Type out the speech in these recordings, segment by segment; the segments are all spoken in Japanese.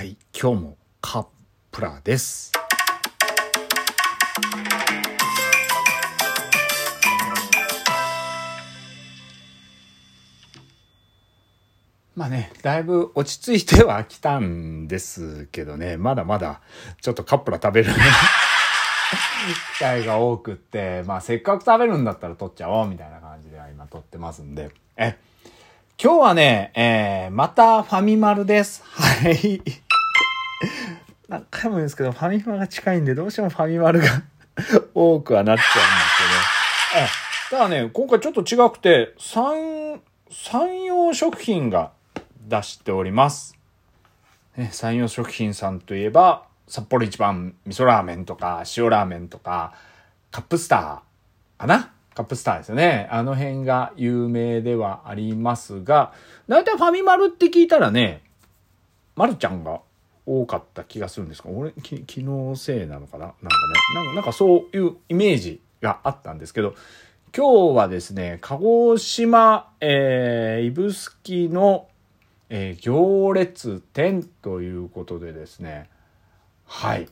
はい、今日もカプラです。まあね、だいぶ落ち着いてはきたんですけどね、まだまだちょっとカプラ食べる 機会が多くって、まあせっかく食べるんだったら取っちゃおうみたいな感じでは今取ってますんで。え、今日はね、えー、またファミマルです。はい。何回も言うんですけど、ファミマが近いんで、どうしてもファミマルが 多くはなっちゃうんですけど、え、ただね、今回ちょっと違くて、山、山陽食品が出しております。ね、山陽食品さんといえば、札幌一番味噌ラーメンとか、塩ラーメンとか、カップスターかな？カップスターですよね。あの辺が有名ではありますが、だいたいファミマルって聞いたらね、まるちゃんが多かった気がするんですが、俺、き気のせいなのかな？なんかねなんか、なんかそういうイメージがあったんですけど、今日はですね、鹿児島、えー、指宿の、えー行列店ということでですね、はい。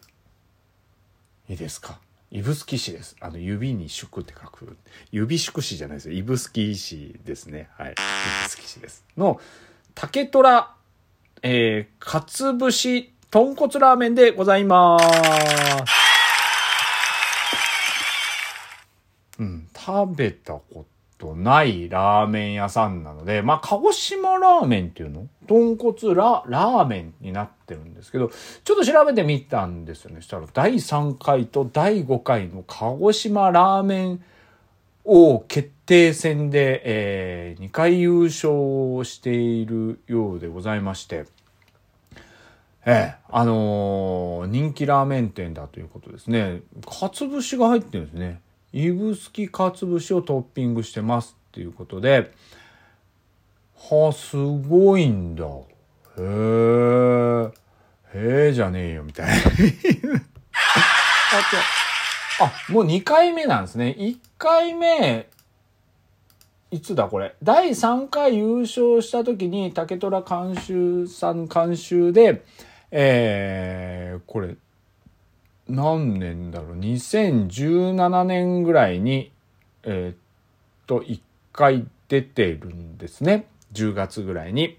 いいですか？指宿市です。あの、指に宿って書く。指宿市じゃないですよ。指宿市ですね。はい。指宿市です。の、竹虎、えー、かつぶし豚骨ラーメンでございます。うん、食べたことないラーメン屋さんなので、まあ、鹿児島ラーメンっていうの？豚骨ララーメンになってるんですけど、ちょっと調べてみたんですよね。したら第3回と第5回の鹿児島ラーメン王決定戦で、えー2回優勝しているようでございまして、ええ、あのー人気ラーメン店だということですね。かつ節が入ってるんですね。指宿かつ節をトッピングしてますっていうことで、はあ、すごいんだ。へえ、へえじゃねえよ、みたいな。あとあ、もう2回目なんですね。1回目、いつだこれ？第3回優勝した時に竹虎監修さん監修で、えー、これ、何年だろう？2017年ぐらいに、えーっと、1回出てるんですね。10月ぐらいに。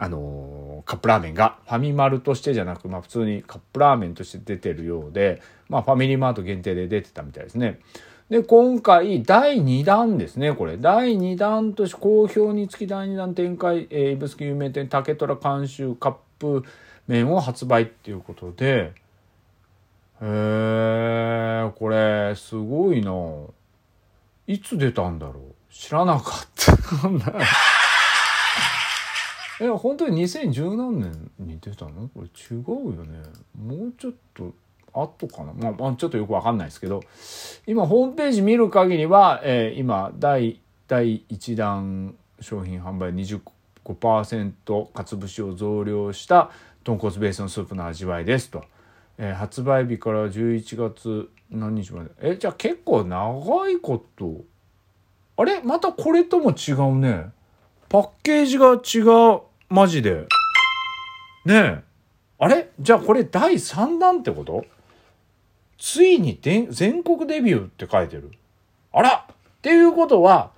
あのーカップラーメンがファミマルとしてじゃなく、まあ普通にカップラーメンとして出てるようで、まあファミリーマート限定で出てたみたいですね。で、今回第2弾ですね、これ。第2弾として好評につき第2弾展開、えー、指宿有名店竹虎監修カップ麺を発売っていうことで、へえ、これ、すごいな。いつ出たんだろう？知らなかった。え、本当に2010何年に出たの？これ違うよね。もうちょっと後かな？まあ、まあ、ちょっとよくわかんないですけど、今ホームページ見る限りは、えー今、第、第1弾商品販売25%かつ節を増量した豚骨ベースのスープの味わいですと。えー発売日から11月何日まで。え、じゃあ結構長いこと。あれ？またこれとも違うね。パッケージが違う。マジで。ねえ。あれ？じゃあこれ第3弾ってこと？ついにで全国デビューって書いてる。あらっていうことは、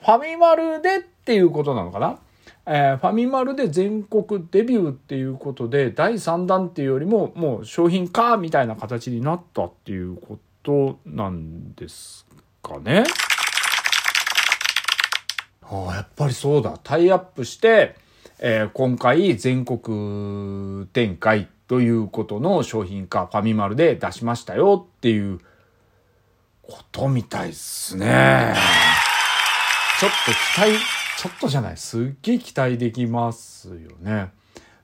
ファミマルでっていうことなのかな？えーファミマルで全国デビューっていうことで、第3弾っていうよりも、もう商品化みたいな形になったっていうことなんですかね？ああ、やっぱりそうだ。タイアップして、えー今回全国展開ということの商品化、ファミマルで出しましたよっていうことみたいっすね。ちょっと期待、ちょっとじゃない、すっげえ期待できますよね。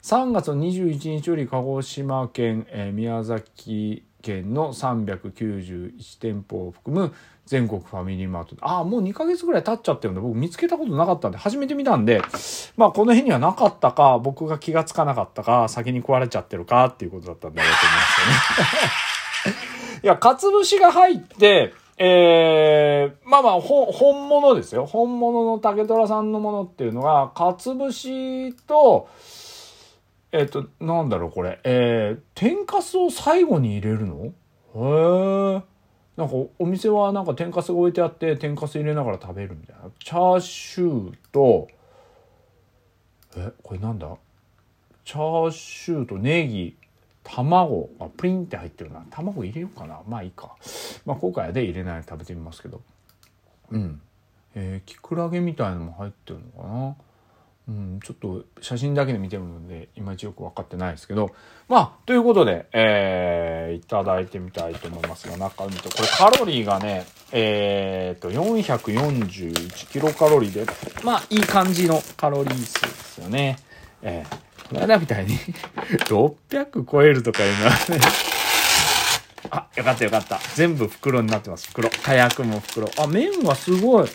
3月21日より鹿児島県、えー宮崎県の391店舗を含む全国ファミリーマート。ああ、もう2ヶ月ぐらい経っちゃってるんで、僕見つけたことなかったんで、初めて見たんで、まあこの辺にはなかったか、僕が気がつかなかったか、先に壊れちゃってるかっていうことだったんだろうと思いますよね。いや、かつ節が入って、えー、まあまあ、本物ですよ。本物の竹虎さんのものっていうのが、かつ節と、えっ、と、なんだろう、これ。えー、天かすを最後に入れるの？へえ。なんか、お店はなんか天かすが置いてあって、天かす入れながら食べるみたいな。チャーシューと、え、これなんだ？チャーシューとネギ、卵。あプリンって入ってるな。卵入れようかな。まあいいか。まあ今回はで入れないで食べてみますけど。うん。えー、キクラゲみたいのも入ってるのかな？うん、ちょっと写真だけで見てるのでいまいちよく分かってないですけどまあということで、えー、いただいてみたいと思いますが中身とこれカロリーがねえー、っと441キロカロリーでまあいい感じのカロリー数ですよね。えーこの間みたいに 600超えるとかいうのはねあ、よかったよかった。全部袋になってます。袋。火薬も袋。あ、麺はすごい。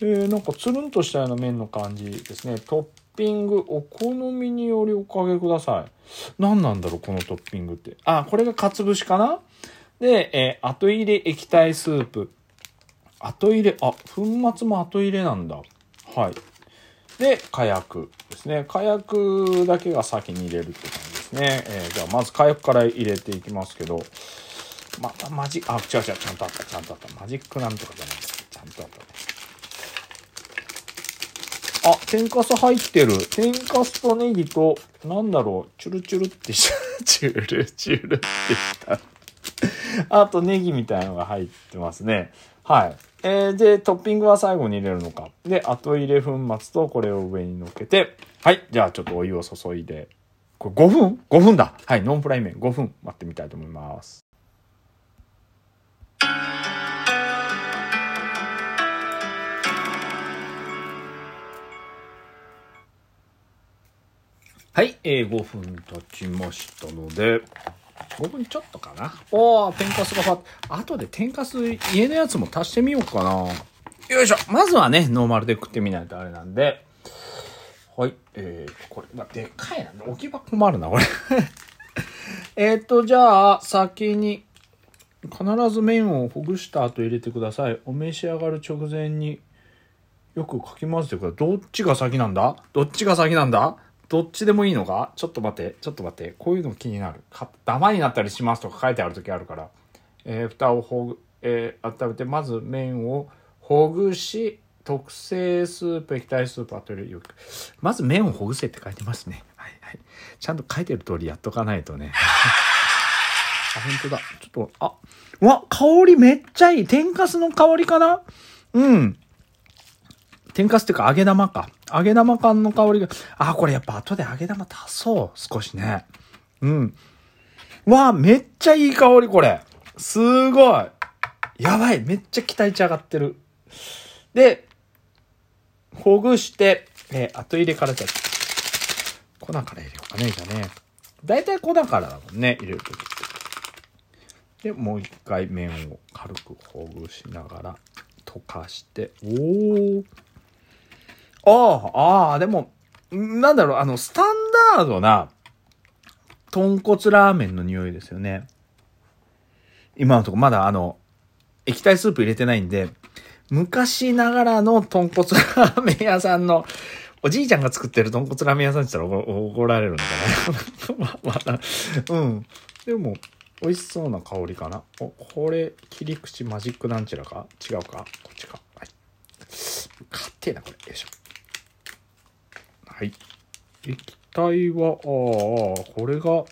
えー、なんかつるんとしたような麺の感じですね。トッピング、お好みによりおかけください。何なんだろう、このトッピングって。あ、これがかつ節かな？で、えー、後入れ液体スープ。後入れ、あ、粉末も後入れなんだ。はい。で、火薬ですね。火薬だけが先に入れるって感じですね。えー、じゃあ、まず火薬から入れていきますけど、またマジ、あ、違う違う、ちゃんとあった、ちゃんとあった。マジックなんとかじゃないです。ちゃんとあった。あ、天かす入ってる。天かすとネギと、なんだろう、チュルチュルってした チュルチュルってした。あとネギみたいのが入ってますね。はい。えー、で、トッピングは最後に入れるのか。で、後入れ粉末とこれを上に乗っけて、はい。じゃあちょっとお湯を注いで、これ5分 ?5 分だ。はい。ノンフライ麺5分待ってみたいと思います。はい。えー、5分経ちましたので、5分ちょっとかな。おー、天かすがファ後で天かす家のやつも足してみようかな。よいしょ。まずはね、ノーマルで食ってみないとあれなんで。はい。えー、これ、でっかいな。置き場困るな、これ えっと、じゃあ、先に、必ず麺をほぐした後入れてください。お召し上がる直前によくかき混ぜてください。どっちが先なんだ？どっちが先なんだ？どっちでもいいのかちょっと待って、ちょっと待って。こういうの気になる。ダマになったりしますとか書いてある時あるから。えー、蓋をほぐ、えー、温めて、まず麺をほぐし、特製スープ、液体スープ、あとよく。まず麺をほぐせって書いてますね。はいはい。ちゃんと書いてる通りやっとかないとね。あ、本当だ。ちょっと、あ、うわ、香りめっちゃいい。天かすの香りかな？うん。天かすっていうか揚げ玉か。揚げ玉感の香りが、あ、これやっぱ後で揚げ玉足そう。少しね。うん。わあ、めっちゃいい香り、これ。すごい。やばい。めっちゃ期待値上がってる。で、ほぐして、えー、後入れからじゃ、粉から入れようかね、じゃね。だいたい粉からだもんね、入れるとき。で、もう一回麺を軽くほぐしながら溶かして、おー。ああ、ああ、でも、なんだろう、あの、スタンダードな、豚骨ラーメンの匂いですよね。今のとこまだあの、液体スープ入れてないんで、昔ながらの豚骨ラーメン屋さんの、おじいちゃんが作ってる豚骨ラーメン屋さんって言ったら怒られるんだね。ま、まあ、うん。でも、美味しそうな香りかな。お、これ、切り口マジックなんちゃらか？違うか？こっちか。はい。勝手な、これ。よいしょ。はい。液体は、ああ、これが、こ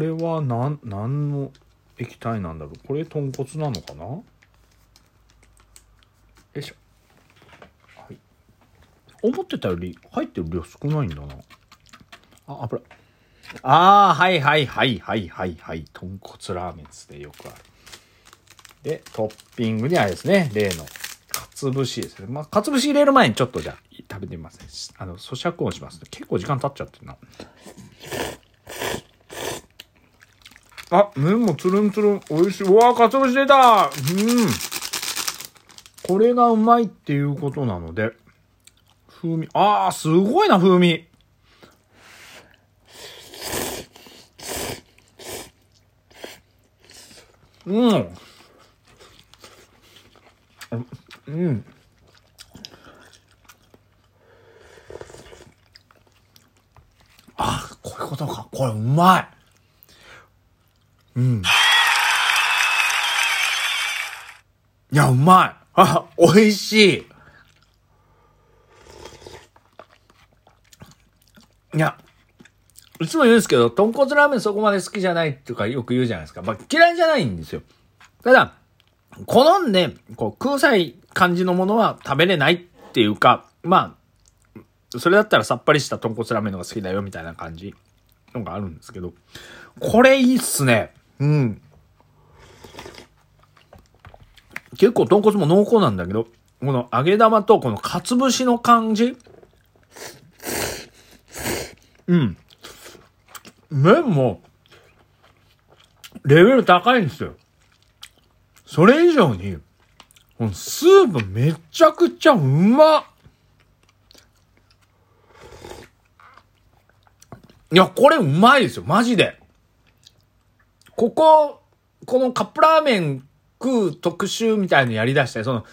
れは何、何の液体なんだろう。これ豚骨なのかな？よいしょ。はい。思ってたより入ってる量少ないんだな。あ、油。ああ、はいはいはいはいはいはい。豚骨ラーメンですね。よくある。で、トッピングにあれですね。例の、かつ節ですね。まあ、かつ節入れる前にちょっとじゃあ、食べてみますね。あの、咀嚼音します、結構時間経っちゃってるな。あ、麺もつるんつるん。美味しい。うわかつぶし出たうん。これがうまいっていうことなので、風味、ああ、すごいな、風味。うん。うんあ。こういうことか。これうまい。うん。いや、うまい。あ、美味しい。いや、いつも言うんですけど、豚骨ラーメンそこまで好きじゃないっていうかよく言うじゃないですか。まあ、嫌いじゃないんですよ。ただ、好んで、こう、臭い感じのものは食べれないっていうか、まあ、それだったらさっぱりした豚骨ラーメンのが好きだよみたいな感じのがあるんですけど、これいいっすね。うん。結構豚骨も濃厚なんだけど、この揚げ玉とこのかつ節の感じうん。麺も、レベル高いんですよ。それ以上に、このスープめちゃくちゃうまっいや、これうまいですよ、マジで。ここ、このカップラーメン食う特集みたいのやり出して、その、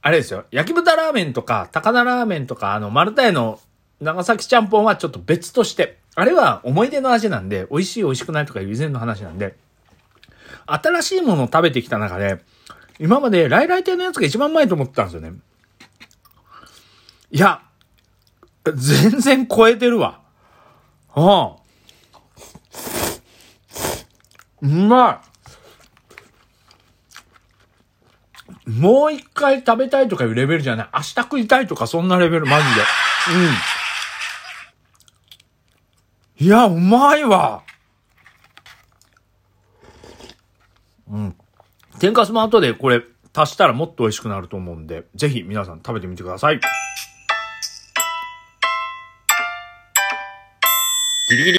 あれですよ、焼き豚ラーメンとか、高菜ラーメンとか、あの、丸太屋の長崎ちゃんぽんはちょっと別として、あれは思い出の味なんで、美味しい美味しくないとかいう以前の話なんで、新しいものを食べてきた中で、今まで来来亭のやつが一番うまいと思ってたんですよね。いや、全然超えてるわ。ああ。うまい。もう一回食べたいとかいうレベルじゃない。明日食いたいとかそんなレベル、マジで。うん。いや、うまいわ。うん。天かすも後でこれ足したらもっと美味しくなると思うんで、ぜひ皆さん食べてみてください。